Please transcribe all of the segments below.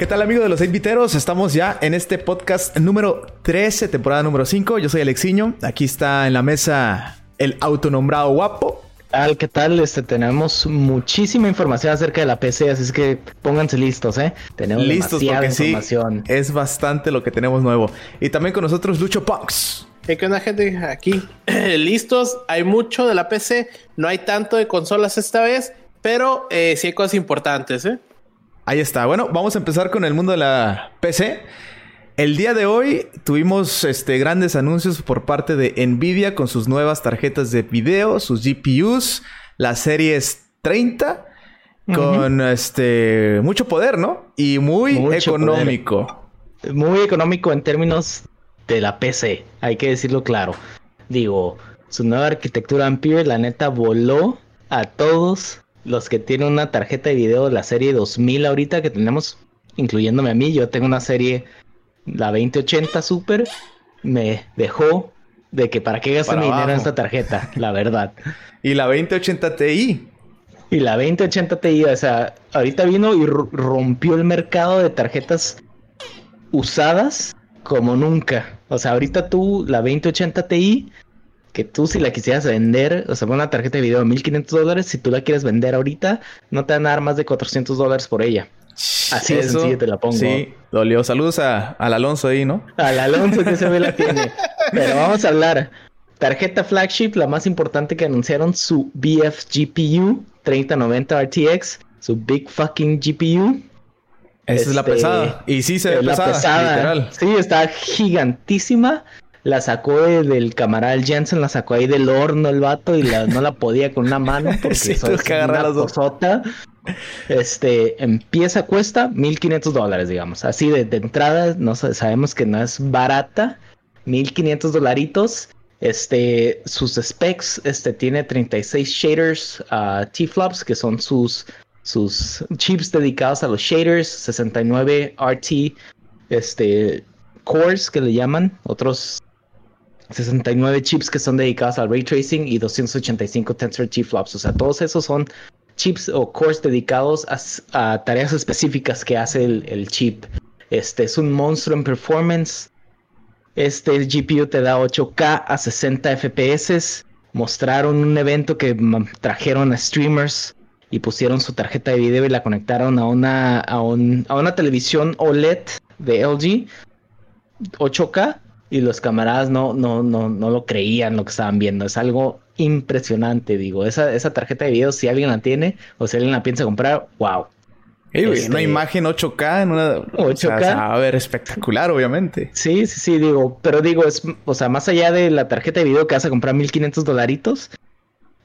¿Qué tal amigos de los Inviteros? Estamos ya en este podcast número 13, temporada número 5. Yo soy Alexiño. Aquí está en la mesa el autonombrado guapo. Tal, ¿qué tal? Este, tenemos muchísima información acerca de la PC, así es que pónganse listos, ¿eh? Tenemos listos demasiada porque información. sí, es bastante lo que tenemos nuevo. Y también con nosotros Lucho Punks. ¿Qué onda, gente? Aquí, listos. Hay mucho de la PC, no hay tanto de consolas esta vez, pero eh, sí hay cosas importantes, ¿eh? Ahí está. Bueno, vamos a empezar con el mundo de la PC. El día de hoy tuvimos este, grandes anuncios por parte de Nvidia con sus nuevas tarjetas de video, sus GPUs, las series 30, con este mucho poder, ¿no? Y muy Mucho económico. Muy económico en términos de la PC, hay que decirlo claro. Digo, su nueva arquitectura Ampere, la neta, voló a todos los que tienen una tarjeta de video de la serie 2000 ahorita que tenemos, incluyéndome a mí. Yo tengo una serie, la 2080 Super, me dejó de que para qué gastar Para mi dinero en esta tarjeta, la verdad. Y la 2080 Ti. Y la 2080 Ti, o sea, ahorita vino y ro- rompió el mercado de tarjetas usadas como nunca. O sea, ahorita tú, la 2080 Ti, que tú si la quisieras vender, o sea, una tarjeta de video de 1500 dólares, si tú la quieres vender ahorita, no te van a dar más de 400 dólares por ella. Así de sencillo te la pongo. Sí, dolió. Saludos a, al Alonso ahí, ¿no? Al Alonso que se ve la tiene. Pero vamos a hablar. Tarjeta flagship, la más importante que anunciaron, su BF GPU 3090 RTX, su big fucking GPU. Esa es la Este, pesada. Y sí se ve pesada, pesada. literal. Sí, está gigantísima. La sacó de- del camarada Jensen, la sacó ahí del horno el vato y la- no la podía con una mano porque Sí, eso es que una las dos. Este, empieza, cuesta 1500 dólares, digamos. Así de, de entrada, no sa- sabemos que no es barata. 1500 dolaritos. Este, sus specs, este, tiene 36 shaders ah, T-flops, que son sus, sus chips dedicados a los shaders, 69 RT, este, cores que le llaman, otros 69 chips que son dedicados al ray tracing y 285 tensor T-flops. O sea, todos esos son chips o cores dedicados a, tareas específicas que hace el, chip. Este es un monstruo en performance. Este GPU te da 8K a 60 FPS. Mostraron un evento que trajeron a streamers y pusieron su tarjeta de video y la conectaron a una, a un- a una televisión OLED de LG 8K y los camaradas no, no, no, no lo creían lo que estaban viendo. Es algo impresionante, digo. Esa, esa tarjeta de video, si alguien la tiene o si alguien la piensa comprar, wow. Ey, güey, Este- Una imagen 8K en una... O sea, 8K. se va a ver espectacular, obviamente. Sí, sí, sí, digo, pero digo, es, o sea, más allá de la tarjeta de video que vas a comprar 1500 dolaritos,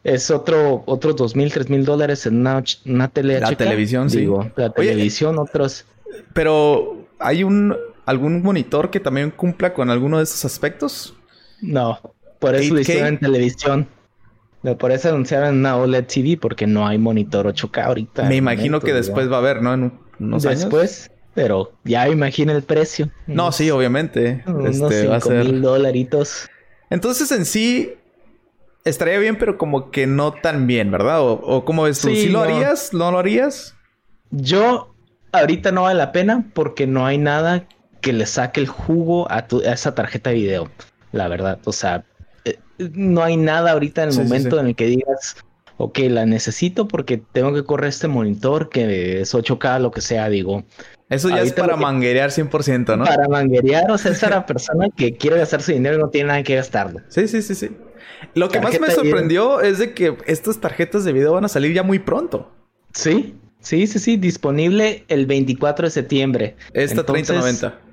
es otro, otros 2000, 3000 dólares en una, una tele La 8K. televisión, sí. Digo, la Oye, televisión, otros. Pero, ¿hay un algún monitor que también cumpla con alguno de esos aspectos? No, por eso lo 8K. hicieron en televisión. Por eso anunciaron una OLED TV porque no hay monitor 8K ahorita. Me imagino momento, que después va a haber, ¿no? En años. Después, pero ya imagina el precio. No, sí, obviamente. Unos Este, va a 5 ser... mil dolaritos. Entonces, en sí, estaría bien, pero como que no tan bien, ¿verdad? ¿O, o cómo ves tú? Sí, ¿Sí lo no. harías? ¿No lo harías? Yo ahorita no vale la pena porque no hay nada que le saque el jugo a, tu- a esa tarjeta de video. La verdad, o sea, eh, no hay nada ahorita en el Sí, momento sí. en el que digas, ok, la necesito porque tengo que correr este monitor que es 8K, lo que sea, digo. Eso ya es para manguerear 100%, ¿no? Para manguerear, o sea, es para persona que quiere gastar su dinero y no tiene nada que gastarlo. Sí, sí, sí, sí. Lo que más me sorprendió es de que estas tarjetas de video van a salir ya muy pronto. Sí, sí, sí, sí, disponible el 24 de septiembre. Esta Entonces, 3090.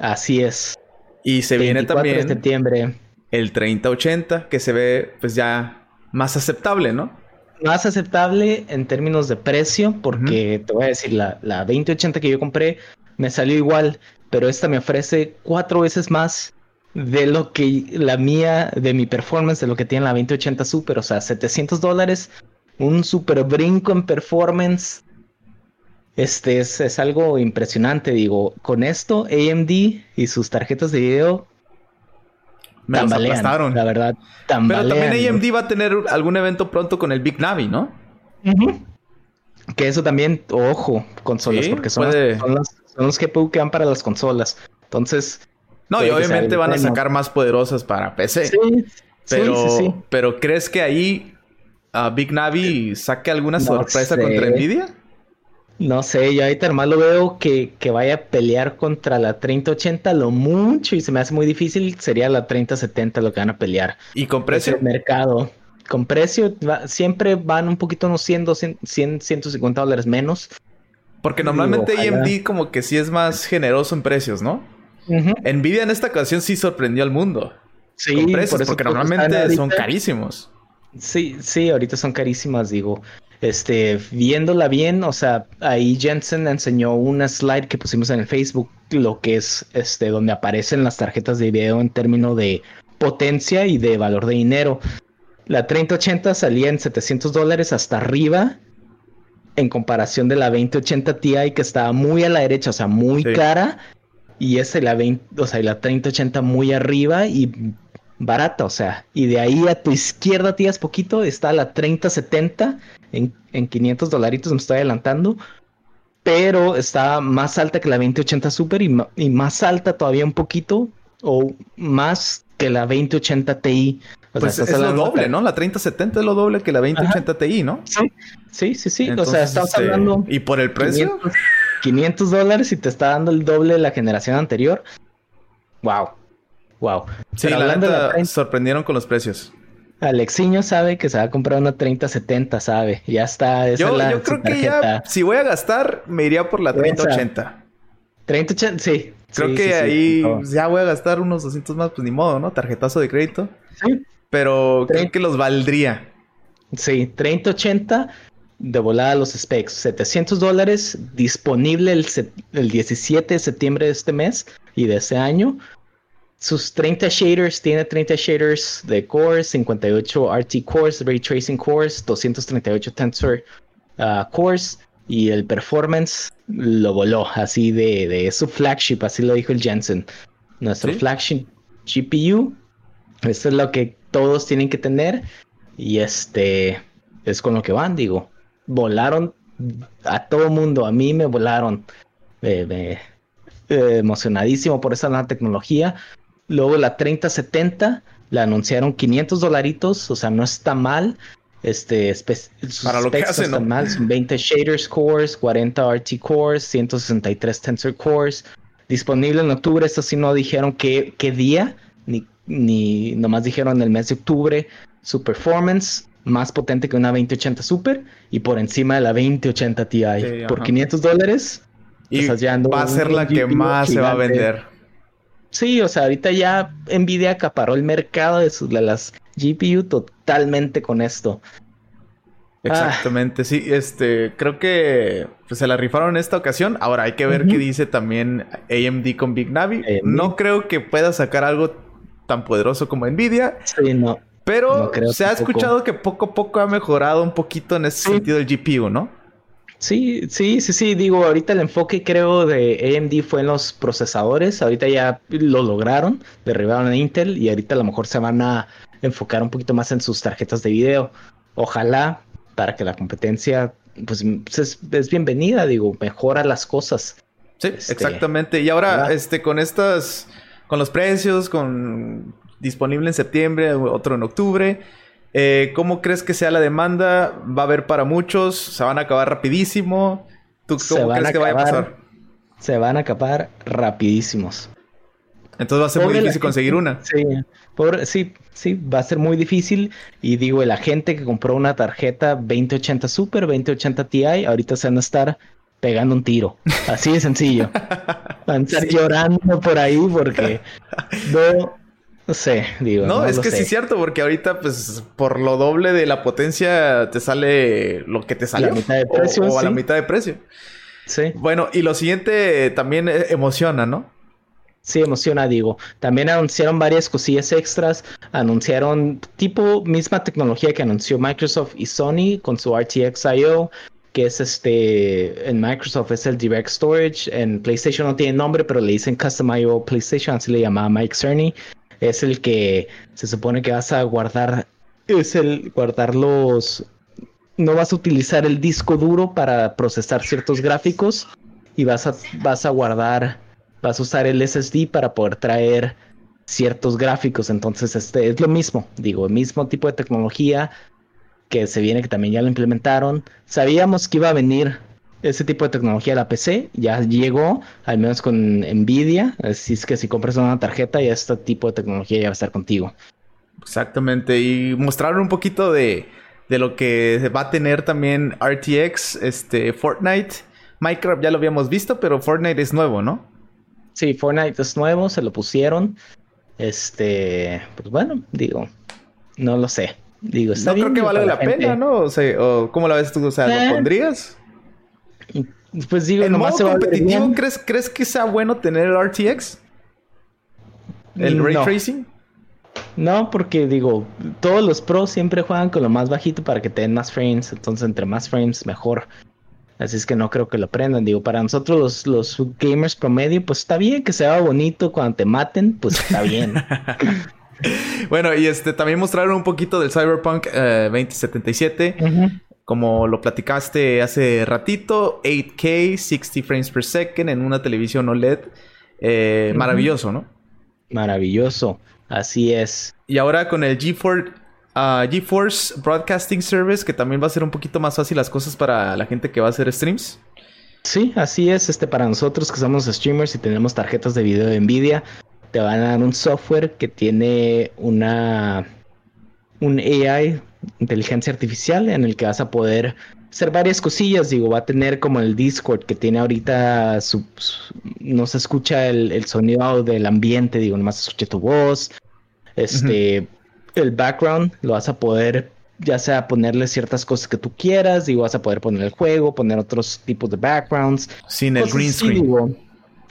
Así es. Y se viene 24 de también septiembre. el 3080, que se ve pues ya más aceptable, ¿no? Más aceptable en términos de precio, porque te voy a decir, la, la 2080 que yo compré me salió igual, pero esta me ofrece cuatro veces más de lo que la mía, de mi performance, de lo que tiene la 2080 Super, o sea, 700 dólares, un super brinco en performance. Este es, es algo impresionante, digo, con esto AMD y sus tarjetas de video Me tambalean, la verdad, Pero tambalean. también AMD va a tener algún evento pronto con el Big Navi, ¿no? Que eso también, ojo, consolas, Sí, porque son, puede- las, son, las, son los GPU que van para las consolas. Entonces. No, y obviamente van a sacar más poderosas para PC. Sí, pero, pero ¿crees que ahí uh, Big Navi saque alguna sorpresa contra Nvidia? No sé, yo ahorita nomás lo veo que, que, vaya a pelear contra la 3080 lo mucho y se me hace muy difícil. Sería la 3070 lo que van a pelear. ¿Y con precio? El mercado. Con precio siempre van un poquito unos 100, 100, 150 dólares menos. Porque normalmente AMD como que sí es más generoso en precios, ¿no? Nvidia en esta ocasión sí sorprendió al mundo. Sí, con precios, porque normalmente son carísimos. Sí, sí, ahorita son carísimas, digo este, viéndola bien, o sea, ahí Jensen enseñó una slide que pusimos en el Facebook, lo que es, este, donde aparecen las tarjetas de video en términos de potencia y de valor de dinero. La 3080 salía en 700 dólares hasta arriba, en comparación de la 2080 Ti que estaba muy a la derecha, o sea, muy cara, y esa la 20, o sea, la 3080 muy arriba y barata, o sea, y de ahí a tu izquierda, tías, poquito, está la 3070 en, en 500 dolaritos, me estoy adelantando, pero está más alta que la 2080 Super y, y, más alta todavía un poquito, o más que la 2080 Ti. pues es lo doble, ¿no? La 3070 es lo doble que la 2080 Ti, ¿no? Sí, sí, sí. o sea, estamos este, hablando. ¿Y por el precio? 500 dólares y te está dando el doble de la generación anterior. Wow. Wow. Sí, la neta, sorprendieron con los precios. Alexiño sabe que se va a comprar una 3070, sabe. Ya está. Esa yo, yo creo que ya, si voy a gastar, me iría por la 3080. 3080, sí. Creo que ahí ya voy a gastar unos 200 más, pues ni modo, ¿no? Tarjetazo de crédito. Sí. Pero creo que los valdría. Sí, 3080 de volada los specs. 700 dólares disponible el, el 17 de septiembre de este mes y de ese año sus 30 shaders, tiene 30 shaders de cores, 58 RT cores, ray tracing cores, 238 tensor uh, cores y el performance lo voló así de, de su flagship, así lo dijo el Jensen. Nuestro flagship GPU, eso es lo que todos tienen que tener y este es con lo que van, digo. Volaron a todo mundo, a mí me volaron. Eh, emocionadísimo por esa nueva tecnología. Luego la 3070 la anunciaron 500 dolaritos, o sea, no está mal. Este, Para lo que hace, no mal, son 20 shaders cores, 40 RT cores, 163 tensor cores. Disponible en octubre, esto sí no dijeron qué, qué día, ni, ni nomás dijeron el mes de octubre. Su performance más potente que una 2080 Super y por encima de la 2080 Ti. por 500 dólares. Y va a ser la que más se va a vender. Sí, o sea, ahorita ya Nvidia acaparó el mercado de, sus, las GPU totalmente con esto. Exactamente, sí, este, creo que pues, se la rifaron en esta ocasión. Ahora hay que ver qué dice también AMD con Big Navi. No creo que pueda sacar algo tan poderoso como Nvidia. Sí, no. Pero se ha escuchado que poco a poco ha mejorado un poquito en ese sentido el GPU, ¿no? Sí, sí, sí, sí. Digo, ahorita el enfoque creo de AMD fue en los procesadores. Ahorita ya lo lograron, derribaron a Intel y ahorita a lo mejor se van a enfocar un poquito más en sus tarjetas de video. Ojalá para que la competencia pues es, bienvenida, digo, mejora las cosas. Sí, este, exactamente. Y ahora, este, con estas, con los precios, con disponible en septiembre, otro en octubre. Eh, ¿Cómo crees que sea la demanda? ¿Va a haber para muchos? ¿Se van a acabar rapidísimo? ¿Tú cómo crees que vaya a pasar? Se van a acabar rapidísimos. Entonces va a ser muy difícil conseguir una. Sí, sí, sí, va a ser muy difícil. Y digo, la gente que compró una tarjeta 2080 Super, 2080 Ti, ahorita se van a estar pegando un tiro. Así de sencillo. Van a estar llorando por ahí porque no, no sé, digo. No, es que sí es cierto, porque ahorita, pues, por lo doble de la potencia te sale lo que te sale. A la mitad de precio. O, a la mitad de precio. Sí. Bueno, y lo siguiente también e, emociona, ¿no? Sí, emociona, digo. También anunciaron varias cosillas extras. Anunciaron tipo misma tecnología que anunció Microsoft y Sony con su RTX IO, que es este en Microsoft es el Direct Storage. En PlayStation no tiene nombre, pero le dicen Custom IO PlayStation, así le llamaba Mike Cerny es el que se supone que vas a guardar, es el guardar los, no vas a utilizar el disco duro para procesar ciertos gráficos y vas a, vas a guardar, vas a usar el SSD para poder traer ciertos gráficos. Entonces, este es lo mismo, digo, el mismo tipo de tecnología que se viene, que también ya lo implementaron. Sabíamos que iba a venir ese tipo de tecnología la PC, ya llegó, al menos con Nvidia. Así es que si compras una tarjeta, ya este tipo de tecnología ya va a estar contigo. Exactamente, y mostraron un poquito de, de lo que va a tener también RTX, este, Fortnite. Minecraft ya lo habíamos visto, pero Fortnite es nuevo, ¿no? Sí, Fortnite es nuevo, se lo pusieron. Este, pues bueno, digo, no lo sé. Digo, está no creo que vale la, pena, ¿no? O sea, ¿cómo la ves tú? O sea, ¿lo eh, pondrías? Pues digo, ¿En modo competitivo ¿crees, ¿crees que sea bueno tener el RTX? ¿El ray tracing? No, porque digo, todos los pros siempre juegan con lo más bajito para que te den más frames. Entonces, entre más frames, mejor. Así es que no creo que lo aprendan. Digo, para nosotros los, gamers promedio, pues está bien que sea bonito cuando te maten, pues está bien. bueno, y este también mostraron un poquito del Cyberpunk 2077. Eh, Como lo platicaste hace ratito, 8K, 60 frames per second en una televisión OLED. Eh, maravilloso, ¿no? Maravilloso. Así es. Y ahora con el GeForce, uh, GeForce Broadcasting Service, que también va a ser un poquito más fácil las cosas para la gente que va a hacer streams. Sí, así es. Este, para nosotros que somos streamers y tenemos tarjetas de video de Nvidia, te van a dar un software que tiene una un AI, inteligencia artificial, en el que vas a poder hacer varias cosillas. Digo, va a tener como el Discord que tiene ahorita su, no se escucha el, sonido del ambiente, digo, nomás se escucha tu voz. Este, el background lo vas a poder, ya sea ponerle ciertas cosas que tú quieras, digo, vas a poder poner el juego, poner otros tipos de backgrounds. Sin el green screen.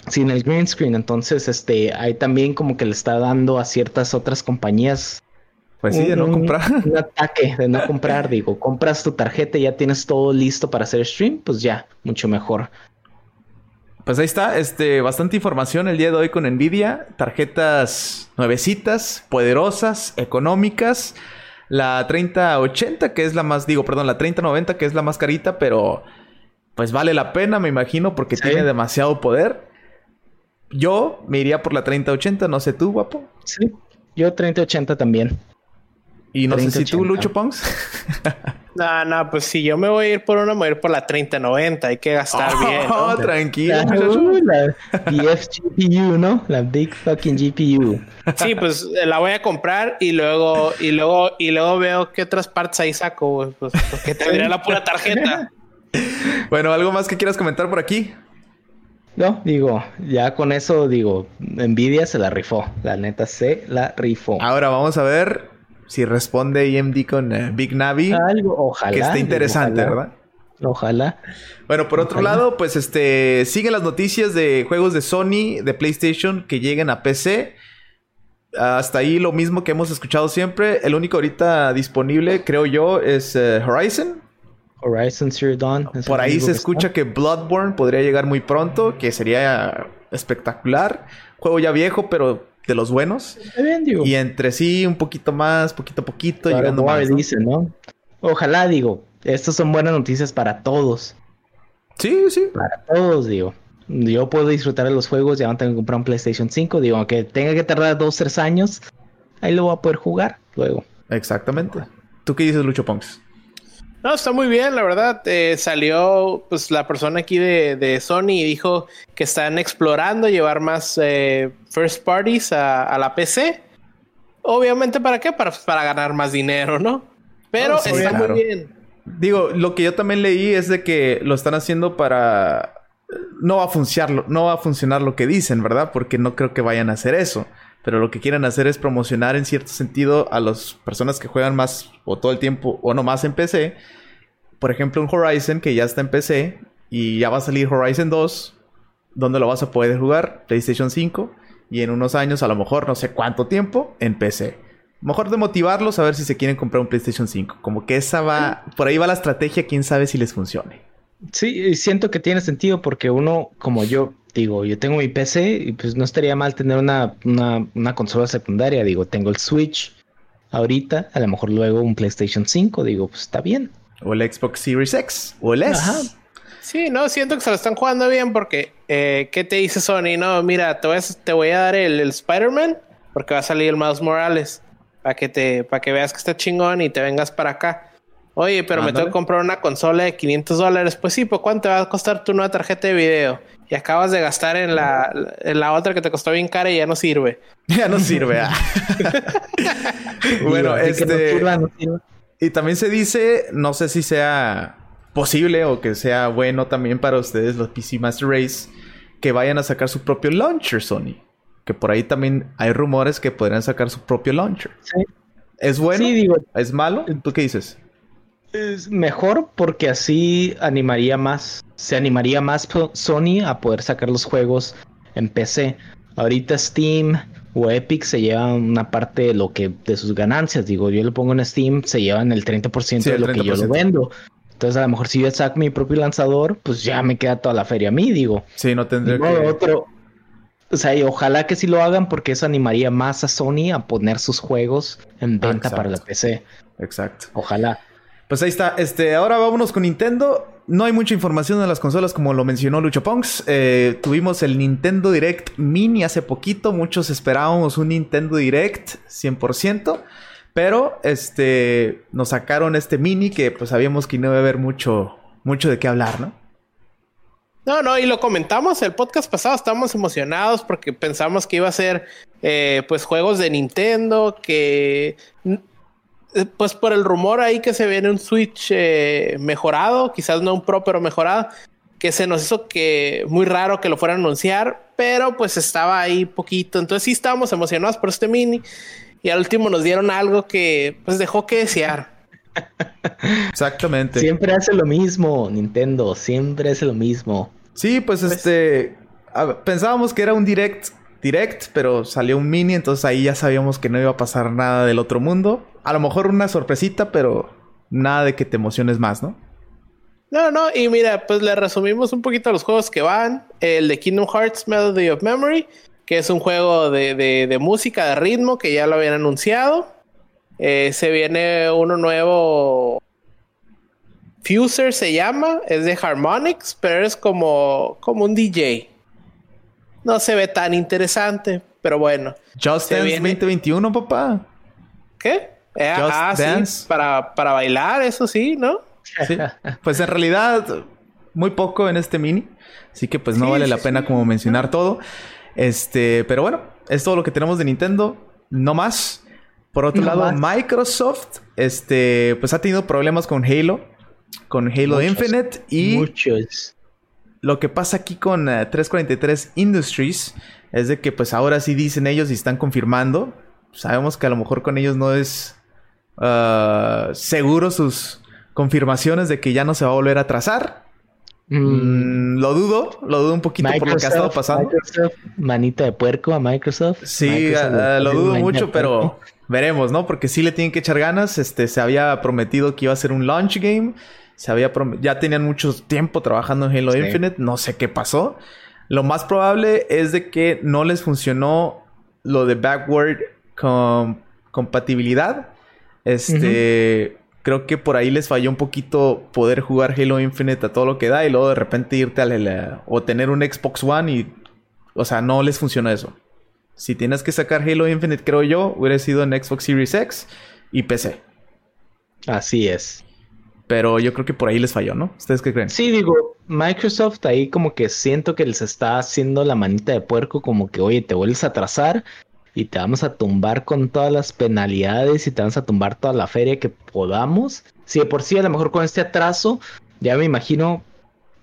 sin el green screen. Entonces, este, hay también como que le está dando a ciertas otras compañías pues sí, de no comprar. Un ataque de no comprar, digo, compras tu tarjeta y ya tienes todo listo para hacer stream, pues ya, mucho mejor. Pues ahí está, este, bastante información el día de hoy con Nvidia. Tarjetas nuevecitas, poderosas, económicas. La 3080, que es la más, digo, perdón, la 3090, que es la más carita, pero pues vale la pena, me imagino, porque tiene demasiado poder. Yo me iría por la 3080, no sé tú, guapo. Sí, yo 3080 también. Y no sé si tú, Lucho Pongs. no, no, pues si yo me voy a ir por una, me voy a ir por la 3090. Hay que gastar oh, bien. ¿no? tranquilo, la, GPU, ¿no? La big fucking GPU. Sí, pues eh, la voy a comprar y luego, y luego, y luego veo qué otras partes ahí saco, pues porque tendría la pura tarjeta. bueno, ¿algo más que quieras comentar por aquí? No, digo, ya con eso, digo, Nvidia se la rifó. La neta se la rifó. Ahora vamos a ver si responde AMD con eh, Big Navi. Algo, ojalá. Que esté interesante, ¿verdad? Ojalá. Bueno, por otro lado, pues este siguen las noticias de juegos de Sony, de PlayStation que lleguen a PC. Hasta ahí lo mismo que hemos escuchado siempre. El único ahorita disponible, creo yo, es eh, Horizon. Horizon Zero Dawn. Por ahí se escucha que Bloodborne podría llegar muy pronto, que sería espectacular. Juego ya viejo, pero de los buenos. Y entre sí, un poquito más, poquito a poquito, llegando más. ¿no? Ojalá, digo, estas son buenas noticias para todos. Sí, sí. Para todos, digo. Yo puedo disfrutar de los juegos, ya no tengo que comprar un PlayStation 5, digo, aunque tenga que tardar dos, tres años, ahí lo voy a poder jugar luego. Exactamente. ¿Tú qué dices, Lucho Ponks? No, está muy bien, la verdad. Eh, salió pues la persona aquí de, Sony y dijo que están explorando llevar más eh, first parties a, la PC. Obviamente, ¿para qué? Para, para ganar más dinero, ¿no? Pero está muy bien. Digo, lo que yo también leí es de que lo están haciendo para. No va a funcionar, no va a funcionar lo que dicen, ¿verdad? Porque no creo que vayan a hacer eso. Pero lo que quieren hacer es promocionar en cierto sentido a las personas que juegan más o todo el tiempo o no más en PC. Por ejemplo, un Horizon que ya está en PC y ya va a salir Horizon 2. ¿Dónde lo vas a poder jugar? PlayStation 5. Y en unos años, a lo mejor, no sé cuánto tiempo, en PC. Mejor de motivarlos a ver si se quieren comprar un PlayStation 5. Como que esa va. Por ahí va la estrategia, quién sabe si les funcione. Sí, siento que tiene sentido porque uno, como yo, digo, yo tengo mi PC y pues no estaría mal tener una, una, consola secundaria. Digo, tengo el Switch ahorita, a lo mejor luego un PlayStation 5, digo, pues está bien. O el Xbox Series X o el S. Sí, no, siento que se lo están jugando bien porque, eh, ¿qué te dice Sony? No, mira, te voy a, te voy a dar el, el Spider-Man porque va a salir el Miles Morales para que te, para que veas que está chingón y te vengas para acá. Oye, pero me tengo que comprar una consola de 500 dólares. Pues sí, pues ¿cuánto va a costar tu nueva tarjeta de video? Y acabas de gastar en la, en la otra que te costó bien cara y ya no sirve. Ya no sirve. Ah. bueno, este... Y también se dice, no sé si sea posible o que sea bueno también para ustedes los PC Master Race, que vayan a sacar su propio launcher Sony. Que por ahí también hay rumores que podrían sacar su propio launcher. Sí. ¿Es bueno? Sí, digo. ¿Es malo? ¿Tú qué dices? Es mejor porque así animaría más, se animaría más Sony a poder sacar los juegos en PC. Ahorita Steam o Epic se llevan una parte de lo que de sus ganancias. Digo, yo lo pongo en Steam, se llevan el 30% de lo que yo lo vendo. Entonces, a lo mejor si yo saco mi propio lanzador, pues ya me queda toda la feria a mí, digo. Sí, no tendría que... otro. O sea, y ojalá que sí lo hagan porque eso animaría más a Sony a poner sus juegos en venta para la PC. Exacto. Ojalá. Pues ahí está. Este, ahora vámonos con Nintendo. No hay mucha información de las consolas como lo mencionó Lucho Ponks. Eh, tuvimos el Nintendo Direct Mini hace poquito. Muchos esperábamos un Nintendo Direct 100%. Pero este, nos sacaron este Mini que pues sabíamos que no iba a haber mucho, mucho de qué hablar, ¿no? No, no, y lo comentamos el podcast pasado, estábamos emocionados porque pensamos que iba a ser eh, pues juegos de Nintendo, que pues por el rumor ahí que se viene un Switch eh, mejorado, quizás no un Pro, pero mejorado, que se nos hizo que muy raro que lo fueran a anunciar, pero pues estaba ahí poquito. Entonces sí estábamos emocionados por este mini y al último nos dieron algo que pues dejó que desear. Exactamente. Siempre hace lo mismo, Nintendo, siempre hace lo mismo. Sí, pues, pues este pensábamos que era un direct direct, pero salió un mini, entonces ahí ya sabíamos que no iba a pasar nada del otro mundo a lo mejor una sorpresita, pero nada de que te emociones más, ¿no? No, no, y mira, pues le resumimos un poquito los juegos que van. El de Kingdom Hearts Melody of Memory, que es un juego de, música, de ritmo, que ya lo habían anunciado. Eh, se viene uno nuevo. Fuser se llama, es de Harmonix, pero es como, como un DJ. No se ve tan interesante, pero bueno. Just Dance 2021, papá. ¿Qué? Eh, ah, sí, para, para bailar, eso sí, ¿no? Sí. Pues en realidad, muy poco en este mini. Así que pues no vale la pena como mencionar todo. Este, pero bueno, es todo lo que tenemos de Nintendo. No más. Por otro lado, Microsoft, este, pues ha tenido problemas con Halo, con Halo Infinite y muchos. Lo que pasa aquí con 343 eh, Industries es de que pues ahora sí dicen ellos y están confirmando. Sabemos que a lo mejor con ellos no es uh, seguro sus confirmaciones de que ya no se va a volver a trazar. Mm. Mm, lo dudo, lo dudo un poquito por lo que ha estado pasando. manita de puerco a Microsoft. Sí, uh, lo dudo mucho, pero veremos, ¿no? Porque sí le tienen que echar ganas. Este, se había prometido que iba a ser un launch game. Se había ya tenían mucho tiempo trabajando en Halo Infinite. No sé qué pasó. Lo más probable es de que no les funcionó lo de backward compatibilidad. Este, creo que por ahí les falló un poquito poder jugar Halo Infinite a todo lo que da y luego de repente irte a o tener un Xbox One y, o sea, no les funciona eso. Si tienes que sacar Halo Infinite, creo yo, hubiera sido en Xbox Series X y PC. Así es. Pero yo creo que por ahí les falló, ¿no? ¿Ustedes qué creen? Sí, digo, Microsoft ahí como que siento que les está haciendo la manita de puerco, como que, oye, te vuelves a atrasar y te vamos a tumbar con todas las penalidades y te vamos a tumbar toda la feria que podamos. Si de por sí a lo mejor con este atraso, ya me imagino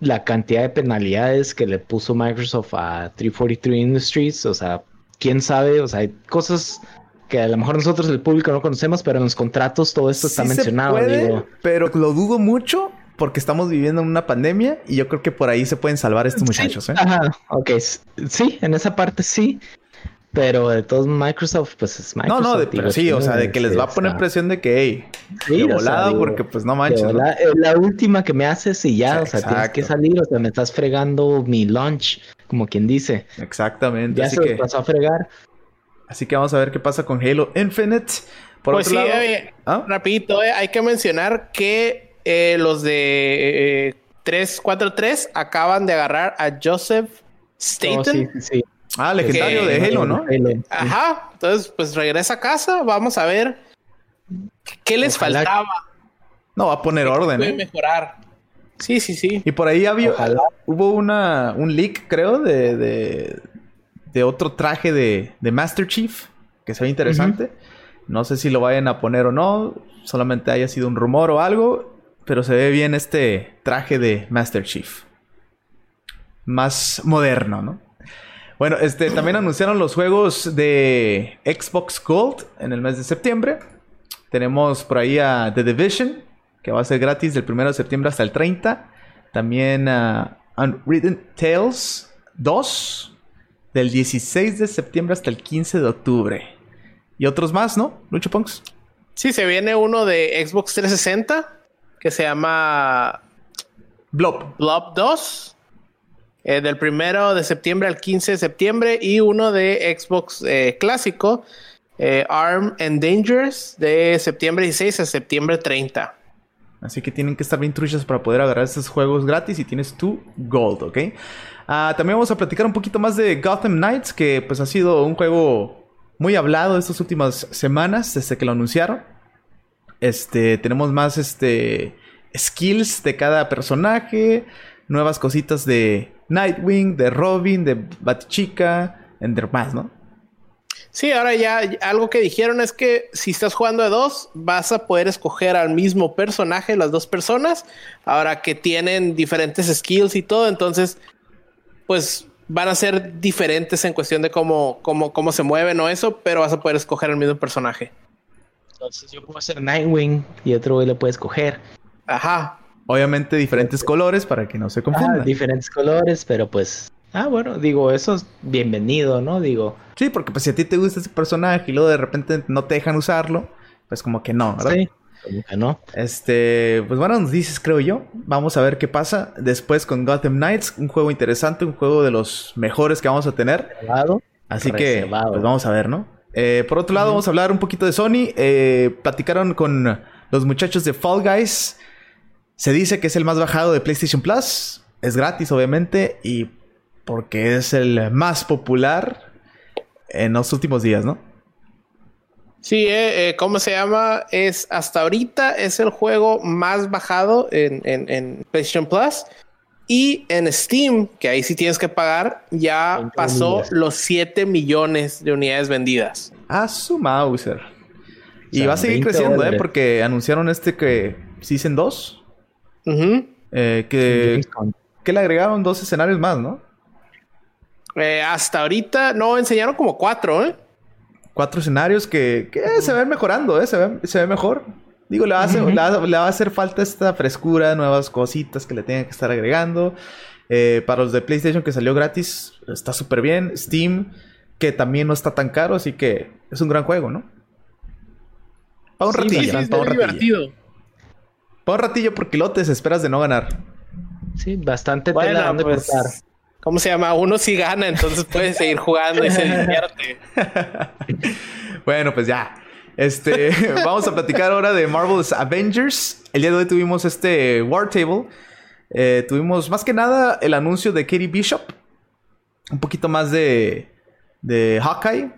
la cantidad de penalidades que le puso Microsoft a 343 Industries, o sea, quién sabe, o sea, hay cosas que a lo mejor nosotros el público no conocemos, pero en los contratos todo esto está mencionado. Pero lo dudo mucho porque estamos viviendo en una pandemia y yo creo que por ahí se pueden salvar estos muchachos. ¿eh? Ajá, ok. Sí, en esa parte sí. Pero de todos Microsoft, pues es Microsoft. No, no, pero sí, o sea, de que les va a poner presión de que, hey, sí, volado, porque pues no manches. La última que me haces y ya, o sea, tienes que salir, o sea, me estás fregando mi lunch, como quien dice. Exactamente. Ya se que... pasó a fregar. Así que vamos a ver qué pasa con Halo Infinite. Por pues sí, ¿Ah? rapidito, eh, hay que mencionar que eh, los de 343 acaban de agarrar a Joseph Staten. Oh, ah, legendario de Halo, ¿no? Ajá. Entonces, pues regresa a casa. Vamos a ver qué les faltaba. No, va a poner orden. Puede ¿eh? mejorar. Sí, sí, sí. Y por ahí había, hubo una, un leak, creo, de, de, otro traje de, de, Master Chief que se ve interesante. No sé si lo vayan a poner o no. Solamente haya sido un rumor o algo. Pero se ve bien este traje de Master Chief. Más moderno, ¿no? Bueno, este, también anunciaron los juegos de Xbox Gold en el mes de septiembre. Tenemos por ahí a The Division, que va a ser gratis del 1 de septiembre hasta el 30. También a Unwritten Tales 2, del 16 de septiembre hasta el 15 de octubre. Y otros más, ¿no? Lucho Punks. Sí, se viene uno de Xbox 360 que se llama Blob. Blob 2. Eh, del primero de septiembre al 15 de septiembre. Y uno de Xbox eh, clásico. Eh, Arm and Dangerous de septiembre 16 a septiembre 30. Así que tienen que estar bien truchas para poder agarrar estos juegos gratis y tienes tu Gold, ¿ok? Ah, también vamos a platicar un poquito más de Gotham Knights, que pues ha sido un juego muy hablado estas últimas semanas desde que lo anunciaron. Este, tenemos más este, skills de cada personaje, nuevas cositas de Nightwing, de Robin, de Batchica, entre más, ¿no? Sí, ahora ya algo que dijeron es que si estás jugando de dos, vas a poder escoger al mismo personaje, las dos personas, ahora que tienen diferentes skills y todo, entonces, pues van a ser diferentes en cuestión de cómo, cómo, cómo se mueven o eso, pero vas a poder escoger al mismo personaje. Entonces yo puedo hacer Nightwing y otro güey lo puede escoger. Ajá. Obviamente diferentes colores para que no se confundan. Ah, diferentes colores, pero pues... Ah, bueno, digo, eso es bienvenido, ¿no? Digo... Sí, porque pues si a ti te gusta ese personaje y luego de repente no te dejan usarlo, pues como que no, ¿verdad? Sí. No. Este, pues bueno, nos dices, creo yo. Vamos a ver qué pasa después con Gotham Knights, un juego interesante, un juego de los mejores que vamos a tener. Así que, pues vamos a ver, ¿no? Eh, por otro lado, vamos a hablar un poquito de Sony. Eh, platicaron con los muchachos de Fall Guys. Se dice que es el más bajado de PlayStation Plus. Es gratis, obviamente. Y porque es el más popular en los últimos días, ¿no? Sí, eh, ¿cómo se llama? Es hasta ahorita es el juego más bajado en, en PlayStation Plus. Y en Steam, que ahí sí tienes que pagar, ya pasó los 7 millones de unidades vendidas. A su Mauser. Y va a seguir creciendo, ¿eh? Porque anunciaron este que Season 2. eh, que, que le agregaron dos escenarios más, ¿no? Eh, hasta ahorita no enseñaron como cuatro, ¿eh? Cuatro escenarios que, que se ven mejorando, ¿eh? Se ve, se ve mejor. Digo, le va, a hacer, le, va, a hacer falta esta frescura, nuevas cositas que le tengan que estar agregando. Eh, para los de PlayStation que salió gratis, está súper bien. Steam, que también no está tan caro, así que es un gran juego, ¿no? Para un ratillo. para un ratillo. Para un ratillo porque lo te desesperas de no ganar. Sí, bastante bueno, de pues, ¿Cómo se llama? Uno sí gana, entonces puede seguir jugando y se divierte. bueno, pues ya. Este, vamos a platicar ahora de Marvel's Avengers. El día de hoy tuvimos este War Table. Eh, tuvimos más que nada el anuncio de Katie Bishop. Un poquito más de, de Hawkeye.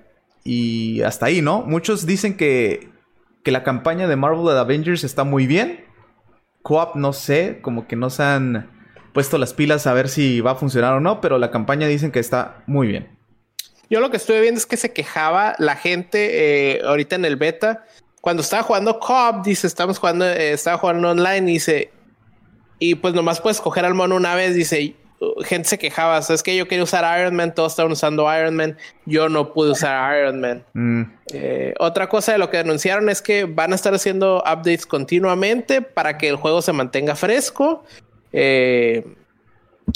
Y hasta ahí, ¿no? Muchos dicen que, que la campaña de Marvel Avengers está muy bien. Coop, no sé, como que no se han puesto las pilas a ver si va a funcionar o no, pero la campaña dicen que está muy bien. Yo lo que estuve viendo es que se quejaba la gente eh, ahorita en el beta. Cuando estaba jugando Coop, dice, estamos jugando, eh, estaba jugando online, dice, y pues nomás puedes coger al mono una vez, dice, gente se quejaba, es que yo quería usar Iron Man, todos estaban usando Iron Man, yo no pude usar Iron Man. Mm. Eh, otra cosa de lo que anunciaron es que van a estar haciendo updates continuamente para que el juego se mantenga fresco.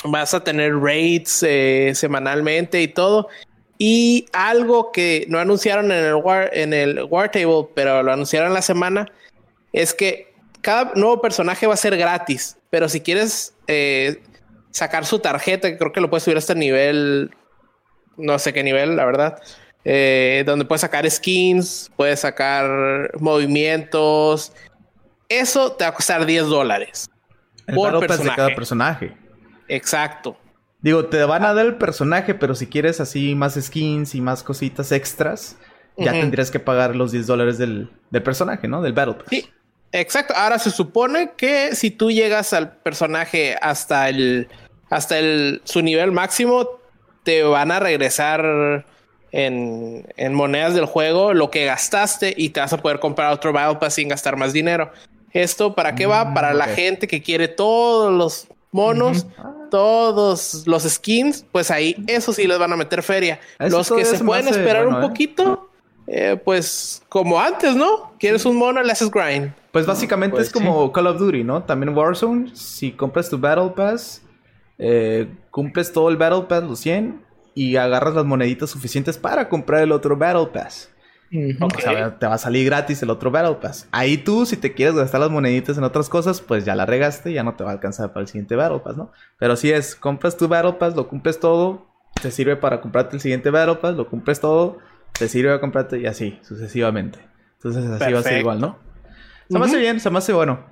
Vas a tener raids semanalmente y todo. Y algo que no anunciaron en el War, en el War Table, pero lo anunciaron la semana, es que cada nuevo personaje va a ser gratis. Pero si quieres eh, sacar su tarjeta, que creo que lo puedes subir hasta nivel, no sé qué nivel, la verdad. Eh, donde puedes sacar skins, puedes sacar movimientos. Eso te va a costar 10 dólares. El por Battle Pass personaje. de cada personaje. Exacto. Digo, te van a dar el personaje, pero si quieres así más skins y más cositas extras, ya tendrías que pagar los 10 dólares del, del personaje, ¿no? Del Battle Pass. Sí, exacto. Ahora se supone que si tú llegas al personaje hasta el hasta el su nivel máximo, te van a regresar en, en monedas del juego lo que gastaste y te vas a poder comprar otro Battle Pass sin gastar más dinero. ¿Esto para qué va? Mm, Para la gente que quiere todos los monos, todos los skins, pues ahí eso sí les van a meter feria. Eso los que se pueden esperar bueno, un ¿eh? poquito, eh, pues como antes, ¿no? ¿Quieres un mono? Le haces grind. Pues básicamente Pues es como Call of Duty, ¿no? También Warzone, si compras tu Battle Pass, eh, cumples todo el Battle Pass, los 100, y agarras las moneditas suficientes para comprar el otro Battle Pass. O sea, te va a salir gratis el otro Battle Pass. Ahí tú, si te quieres gastar las moneditas en otras cosas, pues ya la regaste, ya no te va a alcanzar para el siguiente Battle Pass, ¿no? Pero si es, compras tu Battle Pass, lo cumples todo, te sirve para comprarte el siguiente Battle Pass, lo cumples todo, te sirve para comprarte y así, sucesivamente. Entonces así va a ser igual, ¿no? Se me hace bien, se me hace bueno.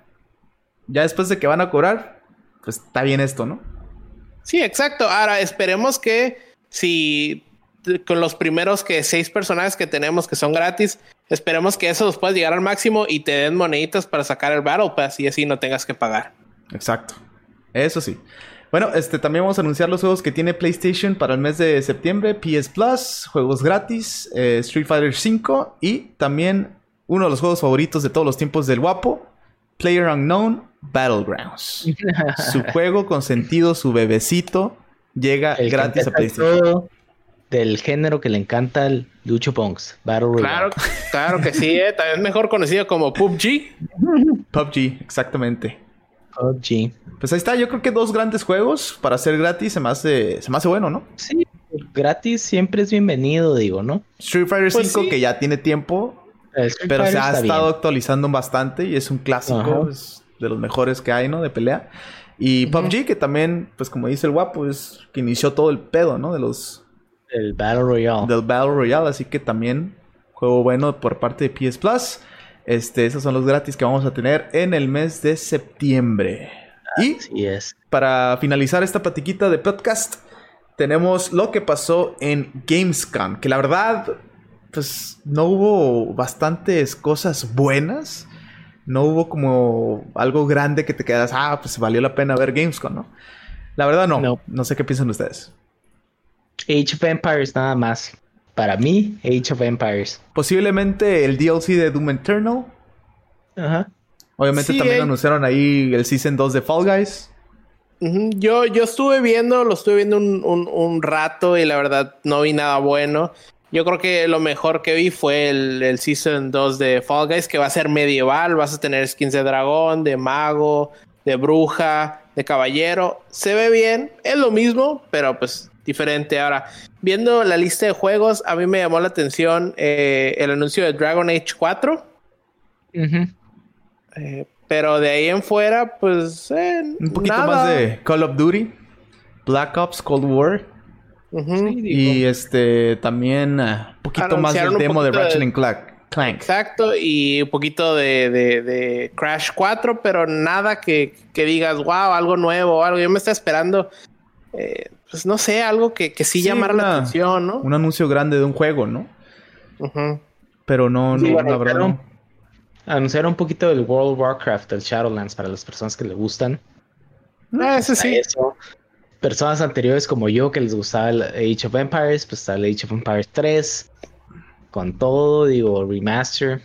Ya después de que van a cobrar, pues está bien esto, ¿no? Sí, exacto. Ahora esperemos que si con los primeros que seis personajes que tenemos que son gratis, esperemos que eso los puedas llegar al máximo y te den moneditas para sacar el Battle Pass y así no tengas que pagar. Exacto. Eso sí. Bueno, este también vamos a anunciar los juegos que tiene PlayStation para el mes de septiembre, PS Plus, juegos gratis, eh, Street Fighter V y también uno de los juegos favoritos de todos los tiempos del guapo, Player Unknown Battlegrounds. su juego consentido, su bebecito, llega El gratis a PlayStation. todo del género que le encanta al Lucho Ponks. Battle Royale. Claro, claro que sí, eh. también mejor conocido como PUBG. PUBG, exactamente. PUBG. Pues ahí está, yo creo que dos grandes juegos para ser gratis se me hace, se me hace bueno, ¿no? Sí, gratis siempre es bienvenido, digo, ¿no? Street Fighter Pues 5 sí. que ya tiene tiempo, El Pero se ha estado bien. actualizando bastante y es un clásico Ajá. es de los mejores que hay, ¿no? De pelea. Y Ujú. PUBG, que también, pues como dice el guapo, es que inició todo el pedo, ¿no? De los El Battle Royale. del Battle Royale, así que también juego bueno por parte de PS Plus. Este, esos son los gratis que vamos a tener en el mes de septiembre. Y es. para finalizar esta platiquita de podcast, tenemos lo que pasó en Gamescom, que la verdad, pues no hubo bastantes cosas buenas. No hubo como algo grande que te quedas, ah, pues valió la pena ver Gamescom, ¿no? La verdad no. No, No. sé qué piensan ustedes. Age of Empires nada más. Para mí, Age of Empires. Posiblemente el DLC de Doom Eternal. Ajá. Obviamente Sí, también eh. anunciaron ahí el Season 2 de Fall Guys. Yo, yo estuve viendo, lo estuve viendo un, un- un rato y la verdad no vi nada bueno. Yo creo que lo mejor que vi fue el, el Season 2 de Fall Guys, que va a ser medieval, vas a tener skins de dragón, de mago, de bruja, de caballero. Se ve bien, es lo mismo, pero pues diferente. Ahora, viendo la lista de juegos, a mí me llamó la atención eh, el anuncio de Dragon Age 4. Ujú. eh, pero de ahí en fuera, pues... eh, Un poquito nada. más de Call of Duty. Black Ops Cold War. Sí, Y este también un poquito más del demo de Ratchet de- and Clank. Clank. Exacto, y un poquito de, de- de Crash 4, pero nada que, que digas, wow, algo nuevo o algo. Yo me estaba esperando, eh, pues no sé, algo que, que sí, Sí, llamara la atención, ¿no? Un anuncio grande de un juego, ¿no? Ujú. Pero no, Sí, no, bueno, la verdad pero- no. Anunciaron un poquito del World of Warcraft, el Shadowlands, para las personas que le gustan. Ah, Está sí. eso. Personas anteriores como yo que les gustaba el Age of Empires, pues está el Age of Empires 3. Con todo, digo, remaster.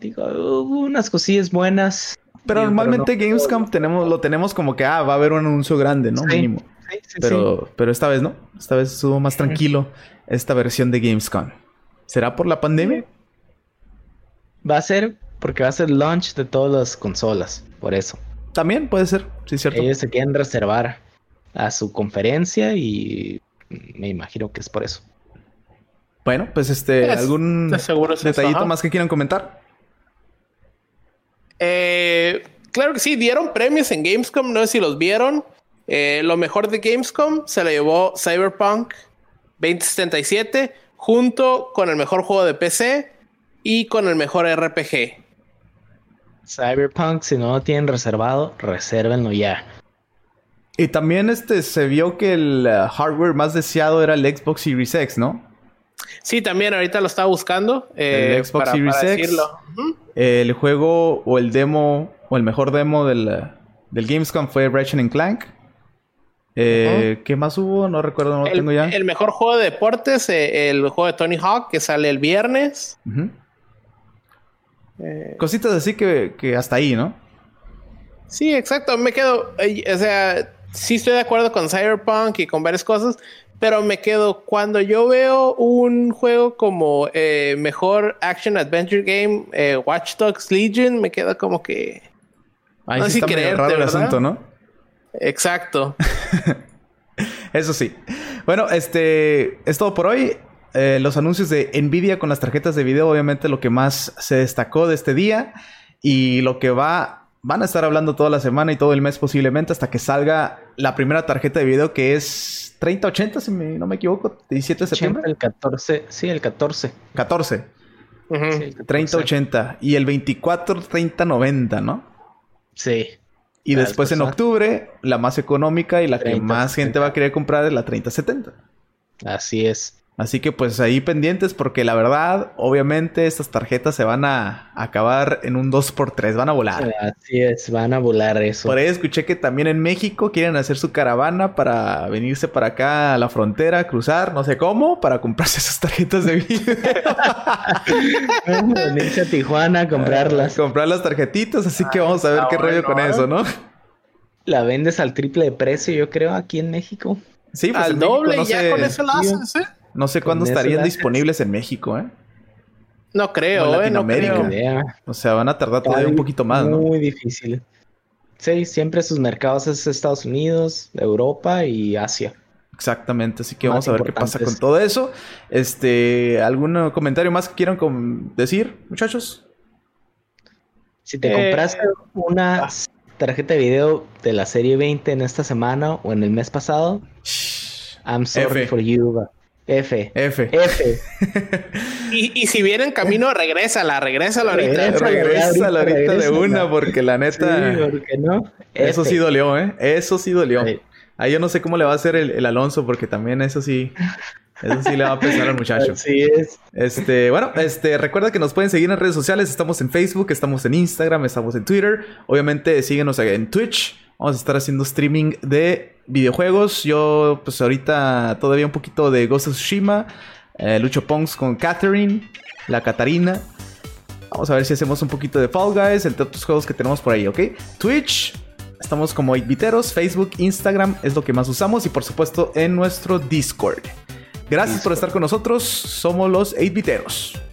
Digo, hubo unas cosillas buenas. Pero Digo, normalmente no- Gamescom tenemos, lo tenemos como que ah, va a haber un anuncio grande, ¿no? Sí. Mínimo. Sí, sí, Pero, pero esta vez no. Esta vez estuvo más tranquilo esta versión de Gamescom. ¿Será por la pandemia? Va a ser porque va a ser launch de todas las consolas. Por eso. También puede ser, sí, cierto. Ellos se quieren reservar a su conferencia y me imagino que es por eso. Bueno, pues este, Es- algún es detallito más que quieran comentar. Eh, claro que sí, dieron premios en Gamescom, no sé si los vieron. Eh, lo mejor de Gamescom se lo llevó Cyberpunk 2077 junto con el mejor juego de PC y con el mejor RPG. Cyberpunk, si no lo tienen reservado, resérvenlo ya. Y también este se vio que el uh, hardware más deseado era el Xbox Series X, ¿no? Sí, también ahorita lo estaba buscando. el eh, Xbox Series X. El juego o el demo o el mejor demo del, del Gamescom fue Ratchet Clank. Eh, ¿Qué más hubo? No recuerdo, no lo tengo ya. El mejor juego de deportes, eh, el juego de Tony Hawk, que sale el viernes. Cositas así que, que, hasta ahí, ¿no? Sí, exacto. Me quedo. O sea, sí estoy de acuerdo con Cyberpunk y con varias cosas, pero me quedo cuando yo veo un juego como eh, mejor Action Adventure Game, eh, Watch Dogs Legion, me quedo como que. Ahí no sí está raro el asunto, ¿no? Exacto. Eso sí. Bueno, este es todo por hoy. Eh, los anuncios de Nvidia con las tarjetas de video, obviamente lo que más se destacó de este día y lo que va van a estar hablando toda la semana y todo el mes posiblemente hasta que salga la primera tarjeta de video que es 3080, si no me equivoco, 17 de septiembre. El 14, sí, el 14. 14. 3080 y el 24 3090, ¿no? Sí. Y después en octubre, la más económica y la que más gente va a querer comprar es la 3070. Así es. Así que pues ahí pendientes porque la verdad, obviamente estas tarjetas se van a acabar en un 2x3, van a volar. Así es, van a volar eso. Por ahí escuché que también en México quieren hacer su caravana para venirse para acá a la frontera, cruzar, no sé cómo, para comprarse esas tarjetas de video. venirse a Tijuana a comprarlas. comprar las tarjetitas, así que vamos a ver qué rollo con eso, ¿no? La vendes al triple de precio, yo creo, aquí en México. Sí, pues al doble, ya con eso lo haces, ¿eh? No sé cuándo estarían disponibles en México, ¿eh? No creo, en Latinoamérica. No O sea, van a tardar todavía un poquito más, ¿no? Muy difícil. Sí, siempre sus mercados es Estados Unidos, Europa y Asia. Exactamente, así que vamos a ver qué pasa con todo eso. Este, ¿algún comentario más que quieran decir, muchachos? Si te compraste eh, una ah. tarjeta de video de la serie 20 en esta semana o en el mes pasado, I'm sorry for you. F. F. F. y, si viene en camino, regrésala, regrésala ahorita. Regrésala, ahorita, de una, porque la neta. Sí, no? Eso sí dolió, ¿eh? Eso sí dolió. Ahí yo no sé cómo le va a hacer el, Alonso, porque también eso sí. Eso sí le va a pesar al muchacho. Así es. Este, bueno, este, recuerda que nos pueden seguir en redes sociales. Estamos en Facebook, estamos en Instagram, estamos en Twitter. Obviamente, síguenos en Twitch. Vamos a estar haciendo streaming de videojuegos. Yo, pues ahorita todavía un poquito de Ghost of Tsushima. Eh, Lucho Pongs con Catherine, la Catarina. Vamos a ver si hacemos un poquito de Fall Guys, entre otros juegos que tenemos por ahí, ¿ok? Twitch, estamos como 8biteros, Facebook, Instagram es lo que más usamos y por supuesto en nuestro Discord. Gracias por estar con nosotros, somos los 8biteros.